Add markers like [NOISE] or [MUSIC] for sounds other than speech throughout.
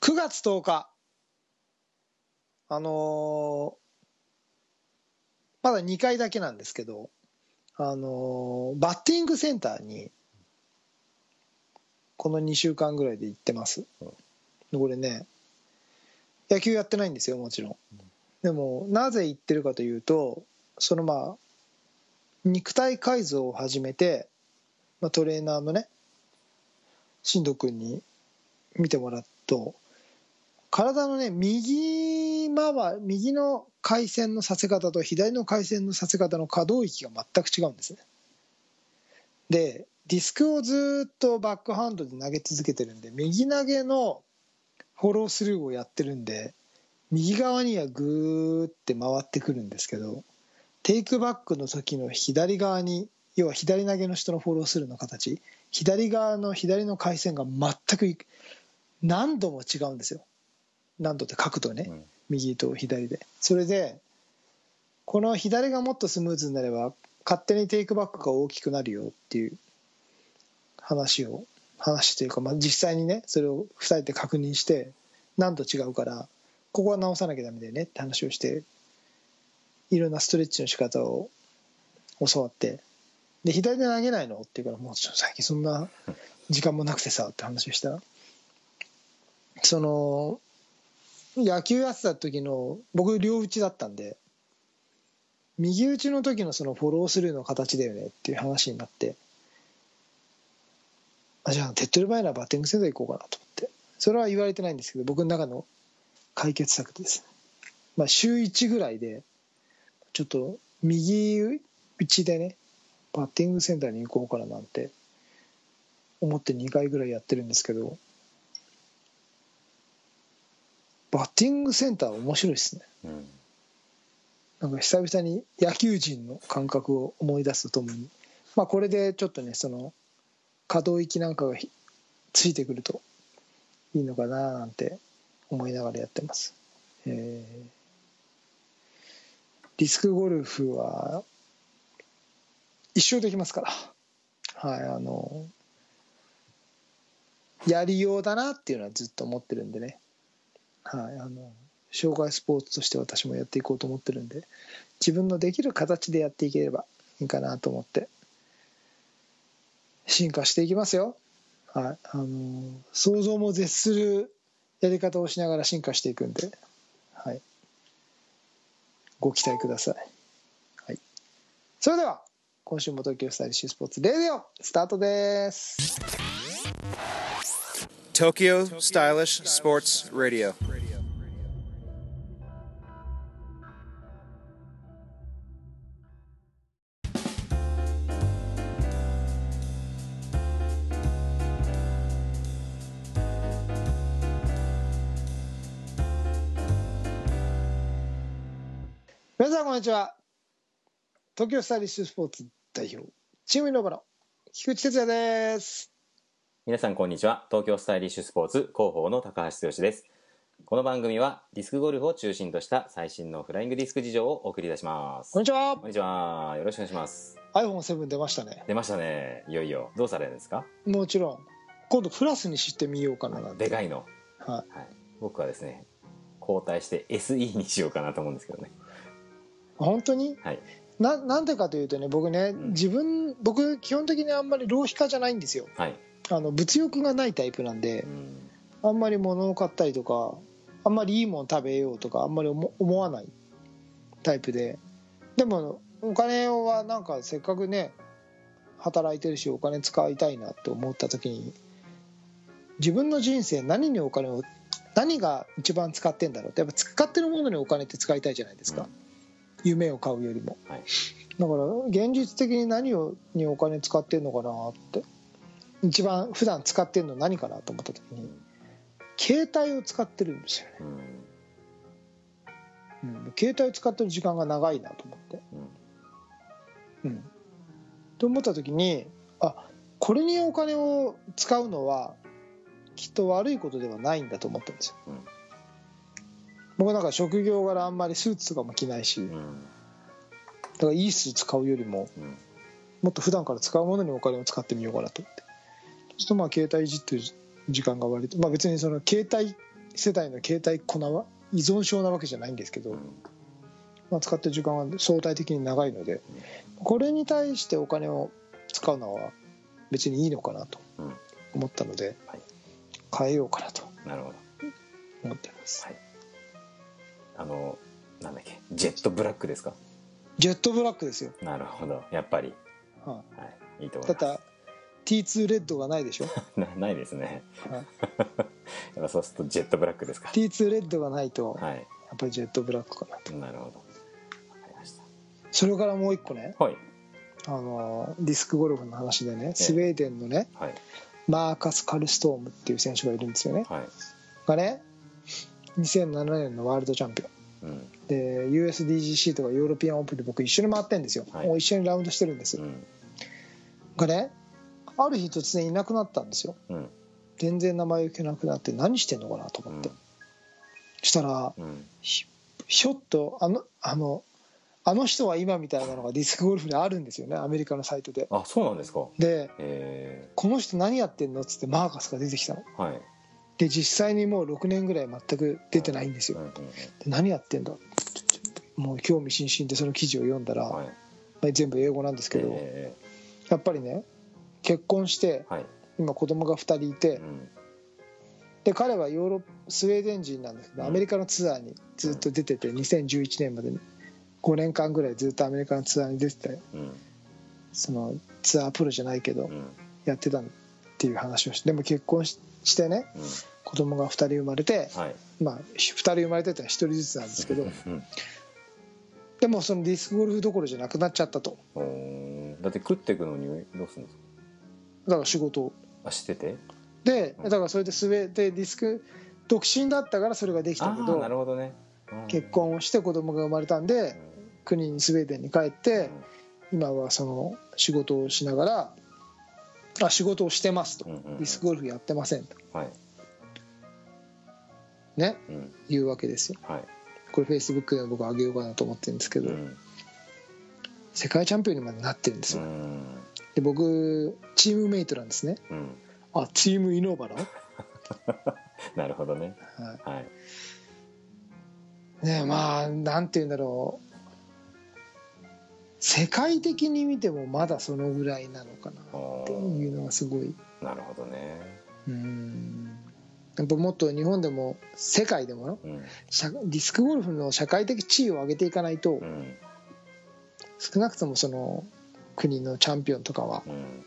9月10日。あのーまだ2回だけなんですけど、あのーバッティングセンターにこの2週間ぐらいで行ってます、でこれね野球やってないんですよもちろん。でもなぜ行ってるかというとそのまあ肉体改造を始めて、まあ、トレーナーのね進藤君に見てもらうと体のね右回右の回線のさせ方と左の回線のさせ方の可動域が全く違うんですね。でディスクをずっとバックハンドで投げ続けてるんで右投げのフォロースルーをやってるんで右側にはグーって回ってくるんですけどテイクバックの時の左側に要は左投げの人のフォロースルーの形左側の左の回線が全く何度も違うんですよ。何度って角度ね、うん。右と左で。それでこの左がもっとスムーズになれば勝手にテイクバックが大きくなるよっていう話を話というか、まあ、実際にねそれを2人で確認して何度違うからここは直さなきゃダメだよねって話をしていろんなストレッチの仕方を教わってで左で投げないのって言うからもうちょっと最近そんな時間もなくてさって話をした。らその野球やってた時の僕両打ちだったんで右打ちの時のそのフォロースルーの形だよねっていう話になってあじゃあ手っ取り早いなバッティングセンター行こうかなと思って。それは言われてないんですけど僕の中の解決策です、まあ、週1ぐらいでちょっと右打ちでねバッティングセンターに行こうかななんて思って2回ぐらいやってるんですけどバッティングセンター面白いですね。うん。なんか久々に野球人の感覚を思い出すとともに、まあ、これでちょっとねその可動域なんかがひついてくるといいのかななんて思いながらやってます、えーディスクゴルフは一生できますから。はいあのやりようだなっていうのはずっと思ってるんでねはいあの障害スポーツとして私もやっていこうと思ってるんで自分のできる形でやっていければいいかなと思って進化していきますよはいあの想像も絶するやり方をしながら進化していくんではいご期待ください、はい、それでは今週も東京スタイリッシュスポーツレディオスタートです。Tokyo Stylish Sports Radio. 皆東京スタイリッシュスポーツ代表チームイノバの菊池哲也です。皆さんこんにちは。東京スタイリッシュスポーツ広報の高橋剛です。この番組はディスクゴルフを中心とした最新のフライングディスク事情をお送りいたします。こんにちは。こんにちは。よろしくお願いします。iPhone7 出ましたね。出ましたね。いよいよ。どうされるんですか？もちろん。今度プラスにしてみようかなでかいの？ははい。僕はですね交代して SE にしようかなと思うんですけどね。い本当に？はいななんでかというとね僕ねん。自分僕基本的にあんまり浪費家じゃないんですよ。はい。あの物欲がないタイプなんでうん。あんまり物を買ったりとかあんまりいいもの食べようとかあんまり思思わないタイプで。でもお金はなんかせっかくね働いてるしお金使いたいなって思った時に自分の人生何にお金を何が一番使ってんだろうってやっぱ使ってるものにお金って使いたいじゃないですか、夢を買うよりも、はい。だから現実的に何をにお金使ってんのかなって。一番普段使ってんの何かなと思った時に携帯を使ってるんですよね、うん。うん、携帯を使ってる時間が長いなと思って。うん。うん。と思った時にあこれにお金を使うのはきっと悪いことではないんだと思ったんですよ、うん僕なんか職業柄あんまりスーツとかも着ないしだうん。からいいスーツ買うよりもうん。もっと普段から使うものにお金を使ってみようかなと思って。そうするとまあ携帯いじってる時間が割とまあ別にその携帯世代の携帯粉は依存症なわけじゃないんですけど、うん。まあ、使ってる時間は相対的に長いのでこれに対してお金を使うのは別にいいのかなとうん。思ったのではい。変えようかなとなるほど。思ってます。はいあのなんだっけジェットブラックですか？ジェットブラックですよ、なるほどやっぱり。ははいいいとい、思います。だって T2 レッドがないでしょ、[LAUGHS] なないですね。はい、[LAUGHS] やっぱそうするとジェットブラックですか。T2 レッドがないとやはい。っぱりジェットブラックかなと。なるほど。わかりましそれからもう一個ね。たはい。あのディスクゴルフの話でねスウェーデンのねはい。マーカス・カルストームっていう選手がいるんですよね。はい。がね2007年のワールドチャンピオン。うん。で USDGC とかヨーロピアンオープンで僕一緒に回ってんですよ、はい。もう一緒にラウンドしてるんです、うん。がねある日突然いなくなったんですよ。うん。全然名前を聞けなくなって何してんのかなと思って、したらうん。ひひょっとあのあのあの人は今みたいなのがディスクゴルフであるんですよね。アメリカのサイトで。あそうなんですか。でえこの人何やってんのっつってマーカスが出てきたの。ー、はいで実際にもう6年ぐらい全く出てないんですよ。で何やってんだ？もう興味津々でその記事を読んだら、うんはい。まあ全部英語なんですけど、えやっぱりね結婚してー、はい。今子供が2人いてうん。で彼はヨーロッスウェーデン人なんですけどうん。アメリカのツアーにずっと出てて2011年まで5年間ぐらいずっとアメリカのツアーに出ててうん。そのツアープロじゃないけどうん。やってたっていう話をしてでも結婚ししてねうん。子供が2人生まれてはい。まあ2人生まれてたら1人ずつなんですけどうん。でもそのディスクゴルフどころじゃなくなっちゃったと。だって食っていくのにどうするんですかだから仕事を。あしてて？でだからそれでスウェーでディスク独身だったからそれができたけどなるほどね。うん。結婚をして子供が生まれたんで国にスウェーデンに帰って今はその仕事をしながらあ仕事をしてますと。うんうんうん。ディスクゴルフやってませんと。はい。ね？うん。いうわけですよ。はい。これフェイスブックでも僕上げようかなと思ってるんですけど。うん。世界チャンピオンにまでなってるんですよ。うん。で僕チームメイトなんですね。うん。あチームイノーバの、[LAUGHS] なるほどね。ははい。い、ねまあなんて言うんだろう世界的に見てもまだそのぐらいなのかな。っていうのがすごい。なるほどね。うん。やっぱもっと日本でも世界でもようん。社ディスクゴルフの社会的地位を上げていかないとうん。少なくともその国のチャンピオンとかはうん。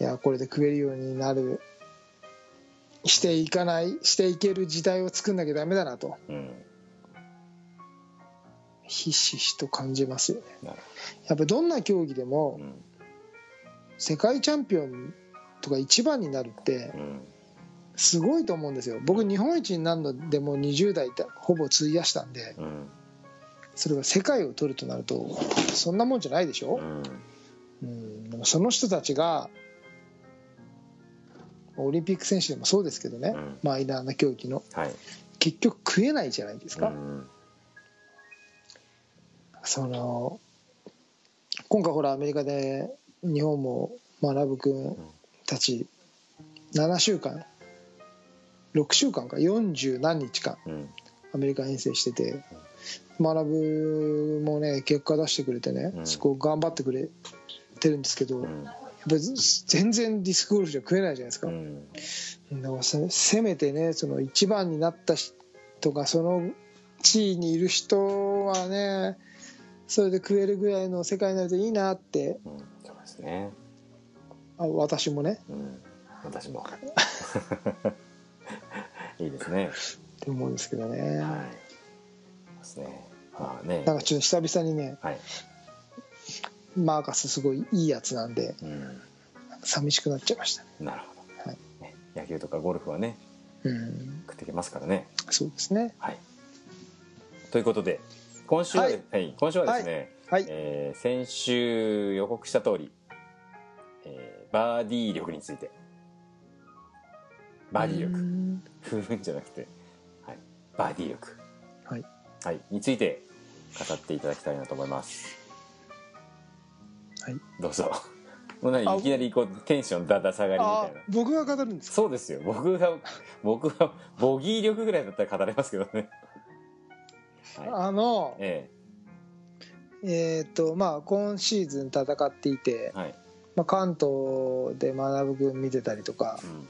いやこれで食えるようになるしていかないしていける時代を作んなきゃダメだなと。うんひしひしと感じますよね。やっぱどんな競技でも世界チャンピオンとか一番になるってうん。すごいと思うんですよ。僕日本一になるのでも20代ってほぼ費やしたんでうん。それが世界を取るとなるとそんなもんじゃないでしょ、うん。その人たちがオリンピック選手でもそうですけどね、うん。マイナーな競技のはい。結局食えないじゃないですか、うんその今回ほらアメリカで日本も学君たち7週間6週間か40何日間うん。アメリカ遠征してて学もね結果出してくれてね、うん。そこ頑張ってくれてるんですけど、やっうんぱり全然ディスクゴルフじゃ食えないじゃないですか、うん。だからせせめてねその一番になった人がその地位にいる人はねそれで食えるぐらいの世界になるといいなって。うんそうですね。あ私もね。うん。私も。いいですね。って思うんですけどね、はい。ですね。まあね。なんかちょっと久々にねはい。マーカスすごいいいやつなんでうん。寂しくなっちゃいましたなるほど、はい。ね、野球とかゴルフはねうん。食ってきますからね。そうですね。はい。ということで今週は、ははい。い今週はですね、はい。えー先週予告した通り、えーバーディー力について。バーディー力。うん。ふふんじゃなくて、はい、バーディー力、はい。はい、について語っていただきたいなと思います。はい。どうぞ。[LAUGHS] もう何いきなりこうテンションだだ下がりみたあいな。僕が語るんですか？そうですよ。僕が僕はボギー力ぐらいだったら語れますけどね。はあのいえ。えっ、とまあ今シーズン戦っていてえ、はい。まあ、関東で学君見てたりとかうん。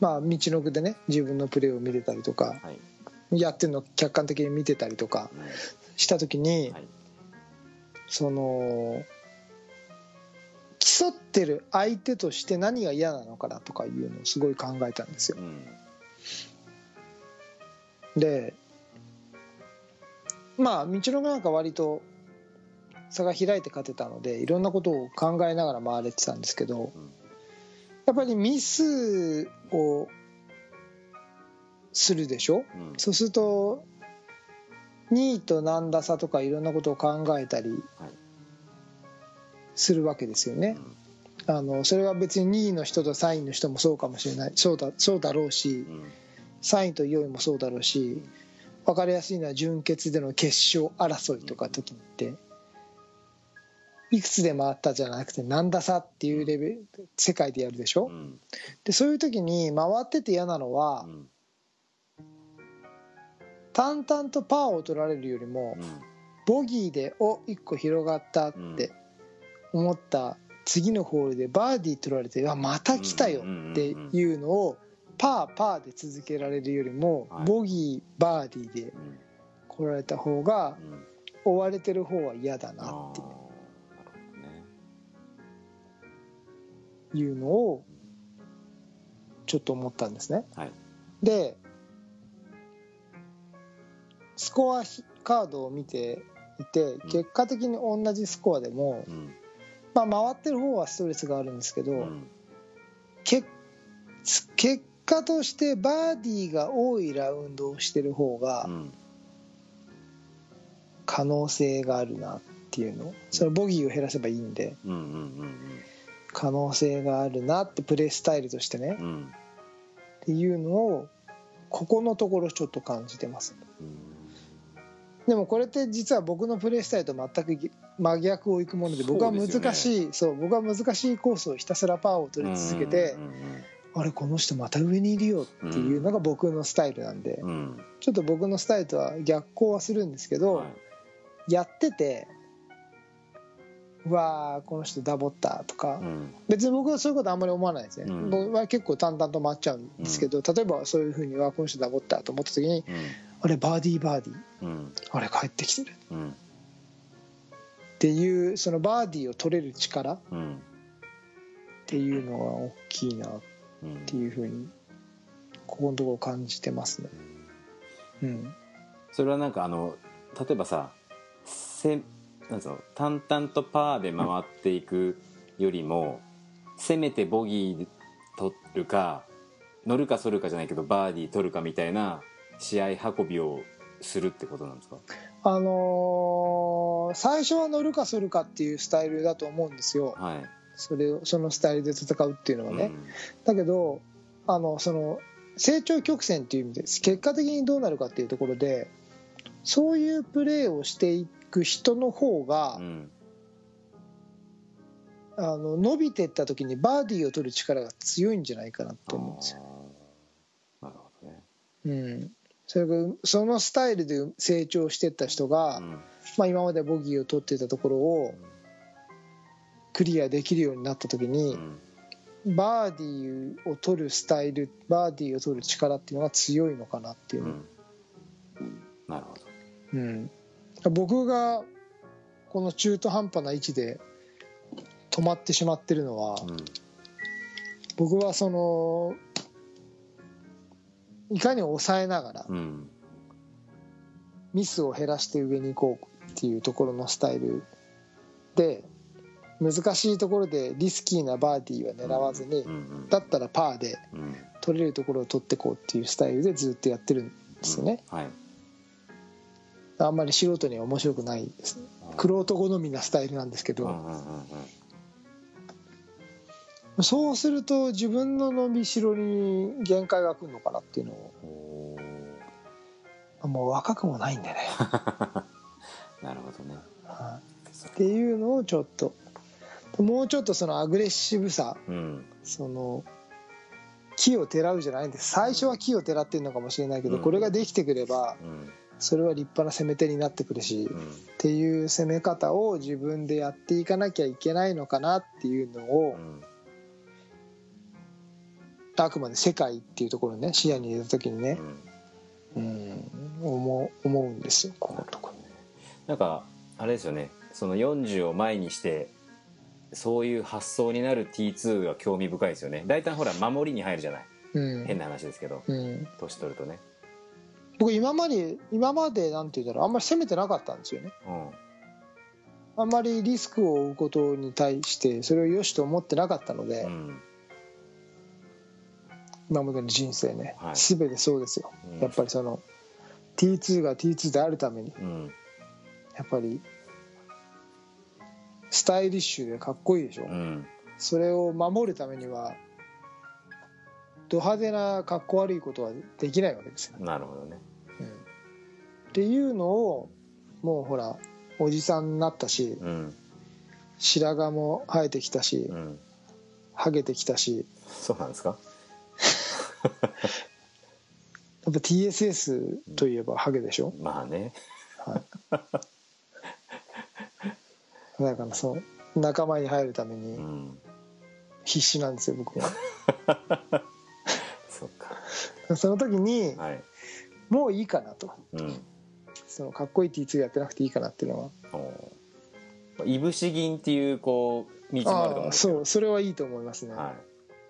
まあ道のくでね自分のプレーを見てたりとかはい。やってるのを客観的に見てたりとかうん。した時に、はい。その競ってる相手として何が嫌なのかなとかいうのをすごい考えたんですよ。うん。でまあ道のくなんか割と差が開いて勝てたのでいろんなことを考えながら回れてたんですけどうんやっぱりミスをするでしょ？うん。そうすると2位と何打差とかいろんなことを考えたりはい。するわけですよね。あのそれは別に2位の人と3位の人もそうかもしれない。そうだそうだろうしうん。3位と4位もそうだろうし分かりやすいのは準決での決勝争いとか時っていくつで回ったじゃなくて何打差っていうレベル世界でやるでしょ？うん。でそういう時に回ってて嫌なのはうん。淡々とパーを取られるよりもうん。ボギーでお1個広がったって思った次のホールでバーディー取られてあまた来たよっていうのをパーパーで続けられるよりもはい。ボギーバーディーでうん。来られた方がうん。追われてる方は嫌だあなっていう。のをちょっと思ったんですね。はい。でスコアカードを見ていて結果的に同じスコアでも、うん。まあ、回ってる方はストレスがあるんですけど、うん。け結果としてバーディーが多いラウンドをしてる方がうん。可能性があるなっていうの。それボギーを減らせばいいんで。うんうん可能性があるなってプレースタイルとしてね。っていうのをここのところちょっと感じてます。うん。でもこれって実は僕のプレースタイルと全く真逆をいくもので僕は難しいそう,、僕は難しいコースをひたすらパーを取り続けて、うんあれこの人また上にいるよっていうのが僕のスタイルなんで、うん。うん。ちょっと僕のスタイルとは逆行はするんですけど、はい。やっててうわーこの人ダボったとか、うん。別に僕はそういうことあんまり思わないですね、うん。僕は結構淡々と回っちゃうんですけど、例えばそういうふうにはこの人ダボったと思った時にあれバーディーバーディー。うん。あれ帰ってきてる。うん。っていうそのバーディーを取れる力っうん。ていうのが大きいなっうんていうふうにここのところ感じてますね。うん。それはなんかあの例えばさせなんの淡々とパーで回っていくよりもせめてボギー取るか乗るか反るかじゃないけどバーディー取るかみたいな試合運びをするってことなんですか？あのー最初は乗るか反るかっていうスタイルだと思うんですよ。はいそれをそのスタイルで戦うっていうのはね、うん。だけどあのその成長曲線っていう意味です結果的にどうなるかっていうところでそういうプレーをしていく人の方が、うん。あの伸びていった時にバーディーを取る力が強いんじゃないかなと思うんですよ。なるほどね。うん、それがそのスタイルで成長していった人が、うん。まあ、今までボギーを取っていたところをクリアできるようになった時うに、ん。バーディーを取るスタイルバーディーを取る力っていうのが強いのかなっていう。うの、ん。なるほど。うん。僕がこの中途半端な位置で止まってしまってるのは、うん。僕はそのいかに抑えながらうん。ミスを減らして上に行こうっていうところのスタイルで難しいところでリスキーなバーディーは狙わずにうんうんだったらパーでうん。取れるところを取ってこうっていうスタイルでずっとやってるんですよね。はい。あんまり素人には面白くないです。ね玄人好みなスタイルなんですけど。うんうんうんうん。そうすると自分の伸びしろに限界が来るのかなっていうのを。もう若くもないんでね。[LAUGHS] なるほどね。はい。っていうのをちょっともうちょっとそのアグレッシブさうん。その木をてらうじゃないんです。最初は木をてらってるのかもしれないけど、うん。これができてくればうん。それは立派な攻め手になってくるし、っうん。ていう攻め方を自分でやっていかなきゃいけないのかなっていうのを、うんあくまで世界っていうところにね視野に入れた時にね、うん。うん、思う思うんですよこのところ。なんかあれですよね。その40を前にしてそういう発想になる T2 が興味深いですよね。大体ほら守りに入るじゃない。うん。変な話ですけど。うん、年取るとね。僕今まで今までなんて言うんだろう。あんまり攻めてなかったんですよね。うん。あんまりリスクを負うことに対してそれを良しと思ってなかったので、うん。今までの人生ね、はい。全てそうですよ、うん。やっぱりその T2 が T2 であるためにうん。やっぱりスタイリッシュでかっこいいでしょ、うん。それを守るためにはド派手なかっこ悪いことはできないわけですよ、なるほどね。うん。っていうのをもうほらおじさんになったしうん。白髪も生えてきたしうん。ハゲてきたし。そうなんですか？[LAUGHS] やっぱ TSS といえばハゲでしょ、まあねだからそう仲間に入るためうにん。必死なんですよ僕は。[LAUGHS] そっか。その時にはい。もういいかなと。うん。そのかっこいい T2 やってなくていいかなっていうのは。おいぶし銀っていうこう道もあると思うんああでそうそれはいいと思いますね、はい。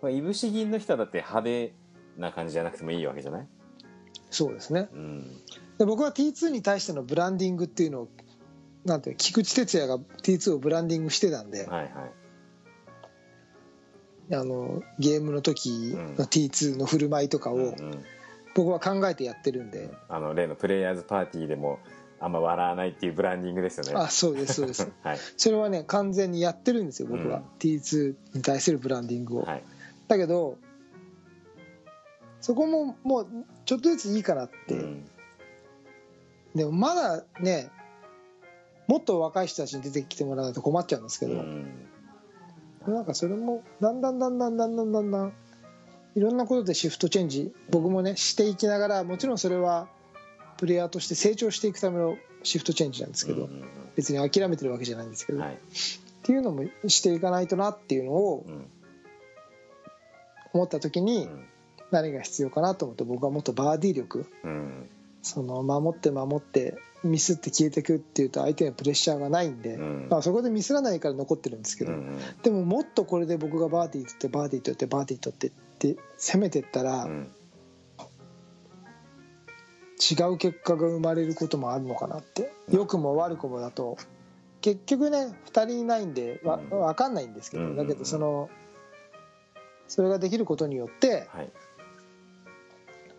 まあいぶし銀の人はだって派手な感じじゃなくてもいいわけじゃない？そうですね。うん。で僕は T2 に対してのブランディングっていうのをなんて菊池哲也が T2 をブランディングしてたんで、はいはい。あのゲームの時の T2 の振る舞いとかをうんうん。僕は考えてやってるんで、あの例のプレイヤーズパーティーでもあんま笑わないっていうブランディングですよね。あそうですそうです。[LAUGHS] はい。それはね完全にやってるんですよ僕は、うん T2 に対するブランディングを、はい。だけどそこももうちょっとずついいかなって、うん。でもまだねもっと若い人たちに出てきてもらわないと困っちゃうんですけど、うん。なんかそれもだんだんだんだんだんだんだんだんいろんなことでシフトチェンジ僕もねしていきながらもちろんそれはプレイヤーとして成長していくためのシフトチェンジなんですけど、うん別に諦めてるわけじゃないんですけど、うんはいっていうのもしていかないとなっていうのをうん思った時にうん何が必要かなと思って僕はもっとバーディー力うんその守って守ってミスって消えてくっていうと相手にプレッシャーがないんで、うん。まあ、そこでミスらないから残ってるんですけど、うん。でももっとこれで僕がバーディー取ってバーディー取ってバーディー取ってって攻めてったらうん。違う結果が生まれることもあるのかなって。良くも悪くもだと。結局ね2人いないんでわうん。分かんないんですけうん。どだけどそのそれができることによってはい。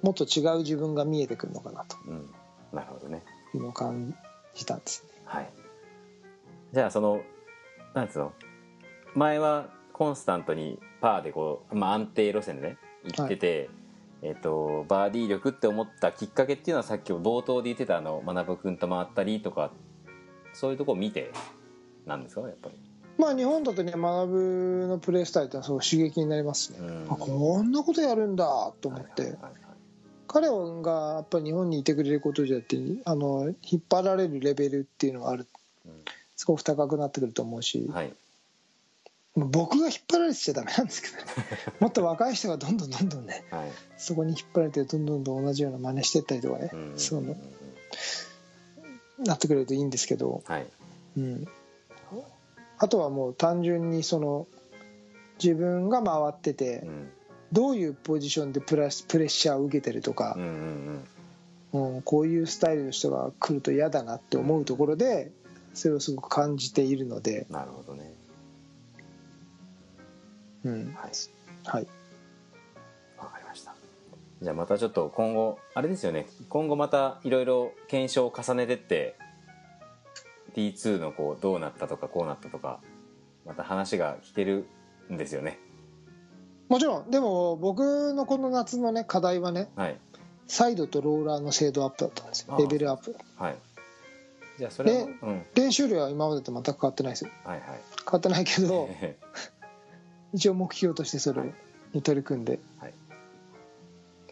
もっと違う自分が見えてくるのかなと。うん。なるほどねを感じたんですね。はい。じゃあそのなんつうの？前はコンスタントにパーでこう、まあ、安定路線でね行ってて、えっとバーディー力って思ったきっかけっていうのはさっき冒頭で言ってたあの学君と回ったりとかそういうとこを見てなんですか？やっぱり。まあ日本だとね学のプレースタイルってのはすごい刺激になりますしね、うん。あこんなことやるんだと思って、はいはいはい彼がやっぱり日本にいてくれることじゃってあの引っ張られるレベルっていうのがある。すごく高くなってくると思うし、うんはい。もう僕が引っ張られてちゃダメなんですけどね。[LAUGHS] もっと若い人がどんどんどんどんねはい。そこに引っ張られてどんどんどん同じような真似してったりとかね、うん。そうのなってくれるといいんですけど、はい。うん、あとはもう単純にその自分が回っててうんどういうポジションでプラスプレッシャーを受けてるとかうんう、んうん、こういうスタイルの人が来ると嫌だなって思うところでそれをすごく感じているので、うんなるほどね。うん。はい。はい、わかりました。じゃあまたちょっと今後あれですよね。今後またいろいろ検証を重ねてって T2 のこうどうなったとかこうなったとかまた話が聞けるんですよねもちろん。でも僕のこの夏のね課題はねはい。サイドとローラーの精度アップだったんですよ。レベルアップ。はい。じゃあそれはでうん。練習量は今までと全く変わってないですよ。はいはい。変わってないけどえ [LAUGHS] 一応目標としてそれに取り組んで、はい。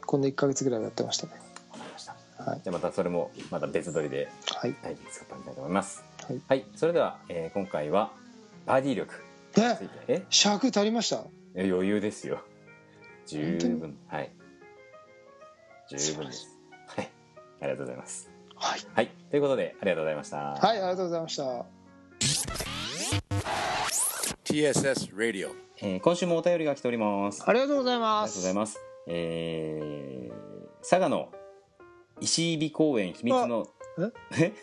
今度1か月ぐらいはやってましたね。ーわかりました。はい。じゃあまたそれもまた別撮りでは使ってみたいと思います。はい。はい。それでは、えー今回はバディ力えについて。え？尺足りました？え余裕ですよ。十分。はい。十分です。はい。ありがとうございます。はい。はい。ということでありがとうございました。はいありがとうございました。TSS Radio. えー今週もお便りが来ております。ありがとうございあます。りがとうございます。えー、佐賀の石井公園秘密の [LAUGHS] え？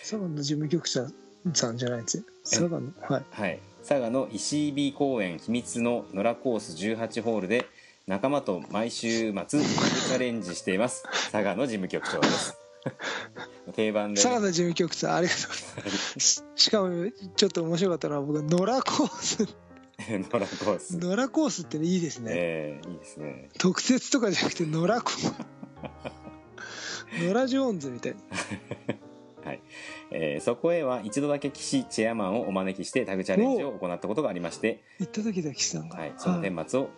佐賀の事務局長さんじゃないですよ。佐賀のはい。はい。佐賀の石井公園秘密の野良コース18ホールで仲間と毎週末チャレンジしています。佐賀の事務局長です。[LAUGHS] 定番で、佐賀の事務局長ありがとうございます。[LAUGHS] しかもちょっと面白かったのは僕野良コース。野良コース、[LAUGHS] 野良コースっていいですね、えー、いいですね。特設とかじゃなくて野良コース。野良ジョーンズみたいはい。えーそこへは一度だけ岸チェアマンをお招きしてタグチャレンジを行ったことがありまして、行った時だ岸さんが、はい、その顛末を、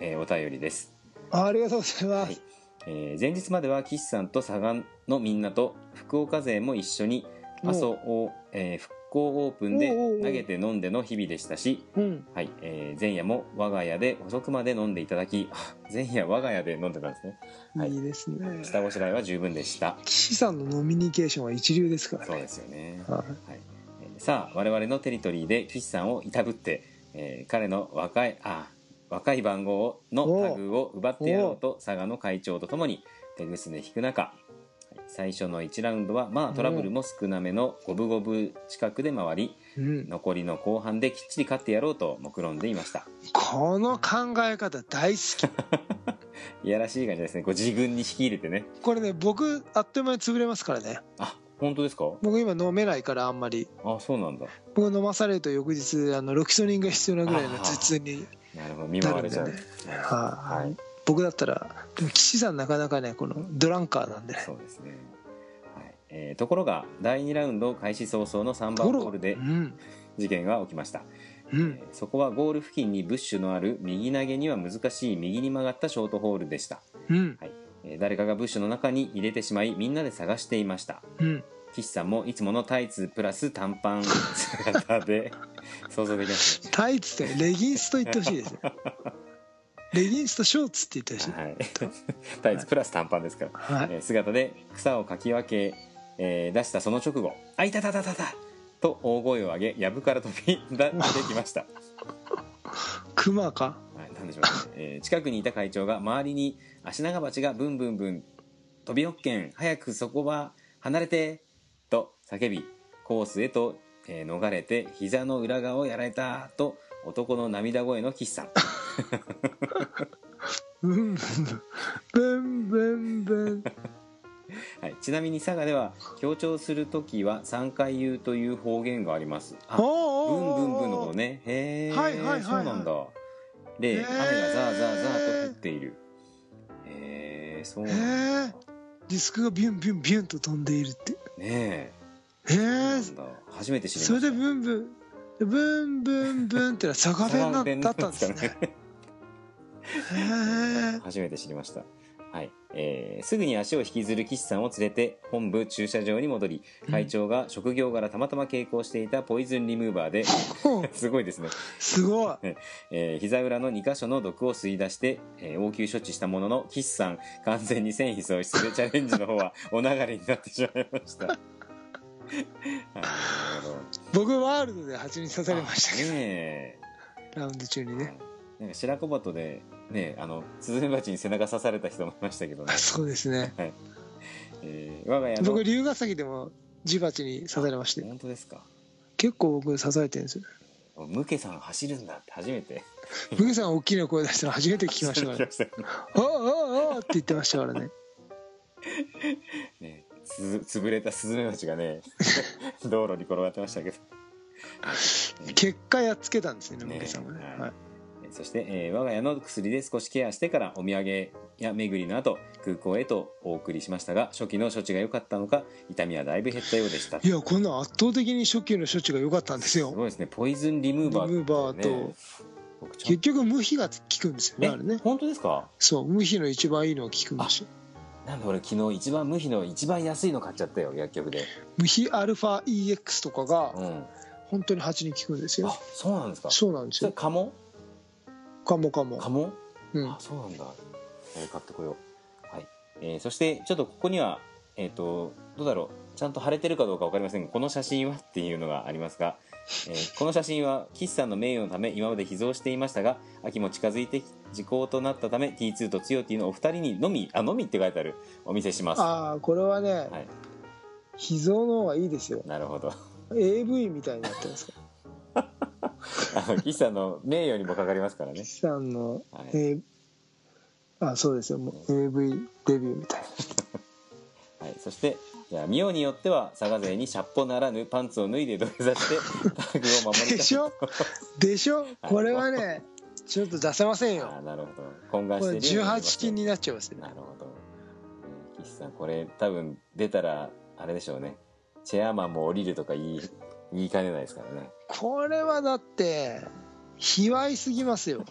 えーお便りです。あありがとうございます、はい。えー前日までは岸さんと佐賀のみんなと福岡勢も一緒に阿蘇を、えー復興オープンで投げて飲んでの日々でしたし、うん。はいえー前夜も我が家で遅くまで飲んでいただきあ前夜我が家で飲んでたんですね。はい。いいですね。下ごしらえは十分でした。岸さんのノミニケーションは一流ですからね。そうですよね、はい。はい。えーさあ我々のテリトリーで岸さんをいたぶって、えー彼の若いあ若い番号のタグを奪ってやろうと佐賀の会長とともに手ぐすね引く中はい最初の1ラウンドはまあトラブルも少なめの五分五分近くで回りうん、残りの後半できっちり勝ってやろうと目論んでいました。この考え方大好き。[LAUGHS] いやらしい感じですね。こう自分に引き入れてね。これね僕あっという間に潰れますからね。あ本当ですか？僕今飲めないからあんまり。あそうなんだ。僕飲まされると翌日あのロキソニンが必要なぐらいの頭痛になるほど。見舞われちゃう、ね。ははい僕だったらでも岸さんなかなかねこのドランカーなんでね。そうですね、はい。えーところが第2ラウンド開始早々の3番ホールでうん。事件が起きました、うん。えーそこはゴール付近にブッシュのある右投げには難しい右に曲がったショートホールでした、うん。はい。えー誰かがブッシュの中に入れてしまいみんなで探していました。うん。岸さんもいつものタイツプラス短パン [LAUGHS] 姿で想像できますね。タイツってレギンスと言ってほしいですね [LAUGHS] レギンスとショーツって言ってほしいはい、タイツプラス短パンですから、はい。えー姿で草をかき分け、えー出したその直後「あいたたたたた!」と大声を上げ藪から飛び出てきました、[LAUGHS] クマか？はい、なんでしょうね、えー近くにいた会長が周りに足長鉢がブンブンブン飛びおっけん早くそこは離れてと叫びコースへと、えー逃れて膝の裏側をやられたと男の涙声の岸さんブンブンブンブンブンはい、ちなみに佐賀では強調する時は3回言うという方言がありますあブンブンブンのことねへえ、はいはいはいはいそうなん。だで雨がザーザーザーと降っているへえそうなん。だディスクがビュンビュンビュンと飛ん。でいるってねへええなん。だ初めて知りましたそれでブンブンブンブンブンってのは佐賀弁なだったん。ですね初めて知りました。はい、えーすぐに足を引きずる岸さんを連れて本部駐車場に戻り会長が職業柄たまたま傾向していたポイズンリムーバーで [LAUGHS] すごいですね。すごい。えー膝裏の2箇所の毒を吸い出して、えー応急処置したものの岸さん完全に繊維喪失でチャレンジの方はお流れになってしまいました。[LAUGHS] 僕ワールドで蜂に刺されましたけど。ねえ。ラウンド中にね白子鳩でねあのスズメバチに背中刺された人もいましたけどね。あ、そうですね。えー我が家の僕龍ヶ崎でもジバチに刺されまして。本当ですか？結構僕刺されてるんですよ。ムケさん走るんだって初めて。[LAUGHS] ムゲさん大きな声出したの初めて聞きましたから。ね「ああああ」って言ってましたからね。ねつ潰れたスズメバチがね [LAUGHS] 道路に転がってましたけど。結果やっつけたんですよねムねゲさんがね。はい。はいそして、えー我が家の薬で少しケアしてからお土産や巡りの後空港へとお送りしましたが初期の処置が良かったのか痛みはだいぶ減ったようでした。いやこんなん圧倒的に初期の処置が良かったんですすよごいですね。ポイズンリムーバーってリムーバーと結局無比が効くんですよねあれね。本当ですか？そう無比の一番いいのが効くんですよ。なんで俺昨日一番無比の一番安いの買っちゃったよ薬局で。無比アルファ EX とかがうん。本当に蜂に効くんですあよそうなんですか？そうなんですよ。それカモかも。かも？カモうん。あそうなんだ、えー買ってこよう、はい。えーそしてちょっとここにはえっ、とどうだろう。ちゃんと貼れてるかどうか分かりませんがこの写真はっていうのがありますが、えーこの写真は岸さんの名誉のため今まで秘蔵していましたが秋も近づいて時効となったため T2 とつよ T のお二人にのみあのみって書いてあるお見せします。はああこれはねい。秘蔵の方がいいですよ。なるほど。AV みたいになってますからあの岸さんの名誉にもかかりますからね。岸さんの、はい。えーあそうですよ。もう AV デビューみたいな。[LAUGHS] はい、そしてじゃあ妙によっては佐賀勢にシャッポならぬパンツを脱いで土下座して [LAUGHS] タッグを守りたいでしょ？でしょ？これはねちょっと出せませんよ。あーなるほど。懇願してるようになります18金になっちゃいますよ。なるほど、えー岸さんこれ多分出たらあれでしょうね。チェアマンも降りるとか言い言いかねないですからねこれはだって卑猥すぎますよ。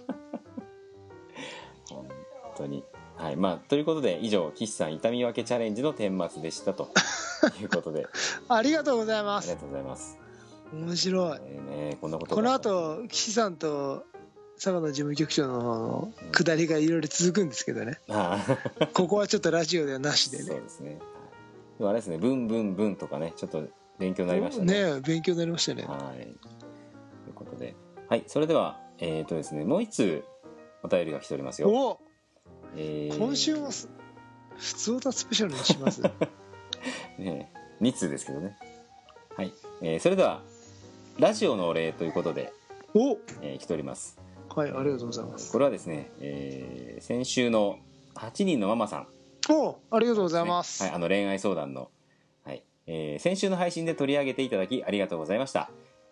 [LAUGHS] 本当に。はいまあということで以上岸さん痛み分けチャレンジの顛末でしたと。[LAUGHS] いうことで。ありがとうございます。ありがとうございます、面白い。えーね、こんなことが。この後岸さんと佐賀の事務局長の方の下りがいろいろ続くんですけどね。[LAUGHS] ここはちょっとラジオではなしでそうねですね、あれですねブンブンブンとかねちょっと勉強になりましたね。ね勉強になりましたね。はい。ということで。はいそれではえっ、とですねもう一通お便りが来ておりますよ、おえー。今週もす普通歌スペシャルにします。[LAUGHS] ね2通ですけどね。はい、えーそれではラジオのお礼ということで、おえー来ております。はいありがとうございます。これはですね、えー先週の8人のママさん。おありがとうございます、はい、あの恋愛相談の、はいえー先週の配信で取り上げていただきありがとうございました。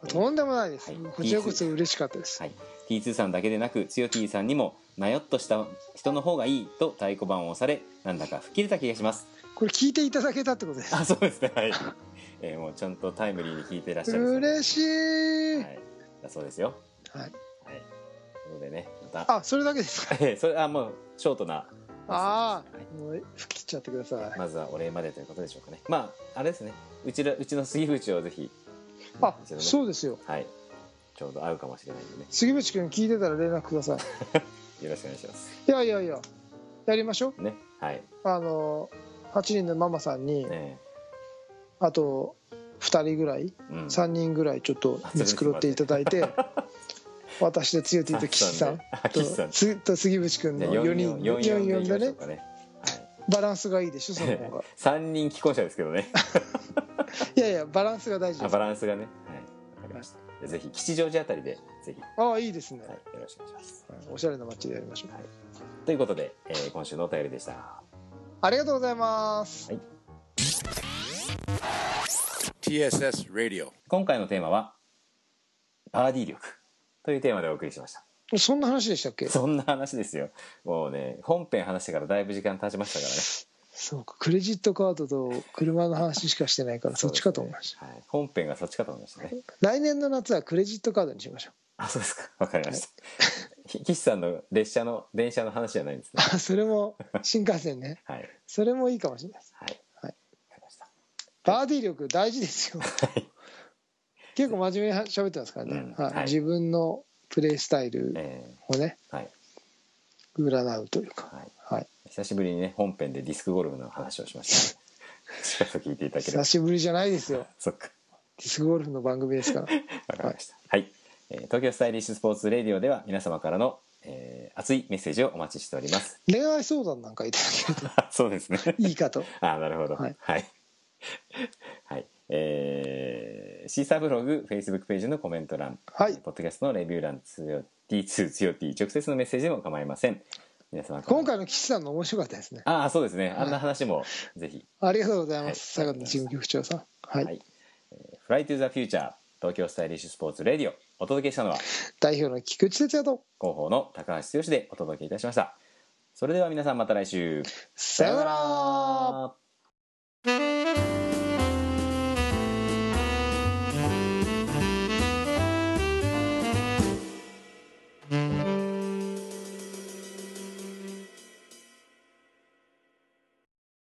とんでもないです、はい。こちらこそ嬉しかったです、はい、T2 さんだけでなくつよ T さんにもなよっとした人の方がいいと太鼓判を押されなんだか吹っ切れた気がします。これ聞いていただけたってことですあそうですね。はい、[LAUGHS] えーもうちゃんとタイムリーに聞いてらっしゃる嬉しい、はい、だそうですよ。はい、はい。ということでねまた。あそれだけですか？[LAUGHS] えーそれあもうショートなああ、はい。もう吹き切っちゃってください、まずはお礼までということでしょうかね。まああれですね。うちらうちの杉淵をぜひ。あね。そうですよ。はい。ちょうど合うかもしれないんでね。杉渕君聞いてたら連絡ください。[LAUGHS] よろしくお願いします。いやいやいや。やりましょう。ねはい。あの8人のママさんにねあと2人ぐらいうん。3人ぐらいちょっと見繕っていただいて [LAUGHS] 私と強 T と岸さん。あ岸さんとつと杉渕君の4人44 44でね。バランスがいいでしょその方が。[LAUGHS] 3人既婚者ですけどね。[LAUGHS] いやいやバランスが大事あです。バランスがね。はい。わかりました。ぜひ吉祥寺あたりでぜひ、ああいいですね。はい、よろしくお願いします。おしゃれな街でやりましょう。ということで、えー今週のお便りでした。ありがとうございます。はい。TSS Radio. 今回のテーマはバーディー力というテーマでお送りしました。そんな話でしたっけ？そんな話ですよ。もうね本編話してからだいぶ時間経ちましたからね。そうかクレジットカードと車の話しかしてないからそっちかと思いました、はい、本編がそっちかと思いましたね。来年の夏はクレジットカードにしましょう。あそうですか。わかりました。ひ岸さんの列車の電車の話じゃないんですね。あそれも新幹線ね。はい。それもいいかもしれないです。はい。はい。バーディー力大事ですよ。はい結構真面目に喋ってますからね、はいうん。はい。自分のプレースタイルえをね。ーはい。占うというか。はい。はい。久しぶりにね本編でディスクゴルフの話をしました、ね、しっか聞いていただければ。久しぶりじゃないですよ。[LAUGHS] そっか。ディスクゴルフの番組ですから。わかりました。はい、えー東京スタイリッシュスポーツレディオでは皆様からの、えー熱いメッセージをお待ちしております。恋愛相談なんかいただけると。[LAUGHS] そうですね。いいかと。[LAUGHS] あなるほど。はい。はい、[LAUGHS] はい。えーシーサーブログフェイスブックページのコメント欄。はい。ポッドキャストのレビュー欄つよ T2 つよ T 直接のメッセージでも構いません皆様今回の岸さんの面白かったですねああそうですねあんな話もぜひありがとうございます、はい佐賀の事務局長さんはい、はい、えー、Fly to the Future 東京スタイリッシュスポーツレディオお届けしたのは代表の菊池哲也と広報の高橋剛でお届けいたしましたそれでは皆さんまた来週さようなら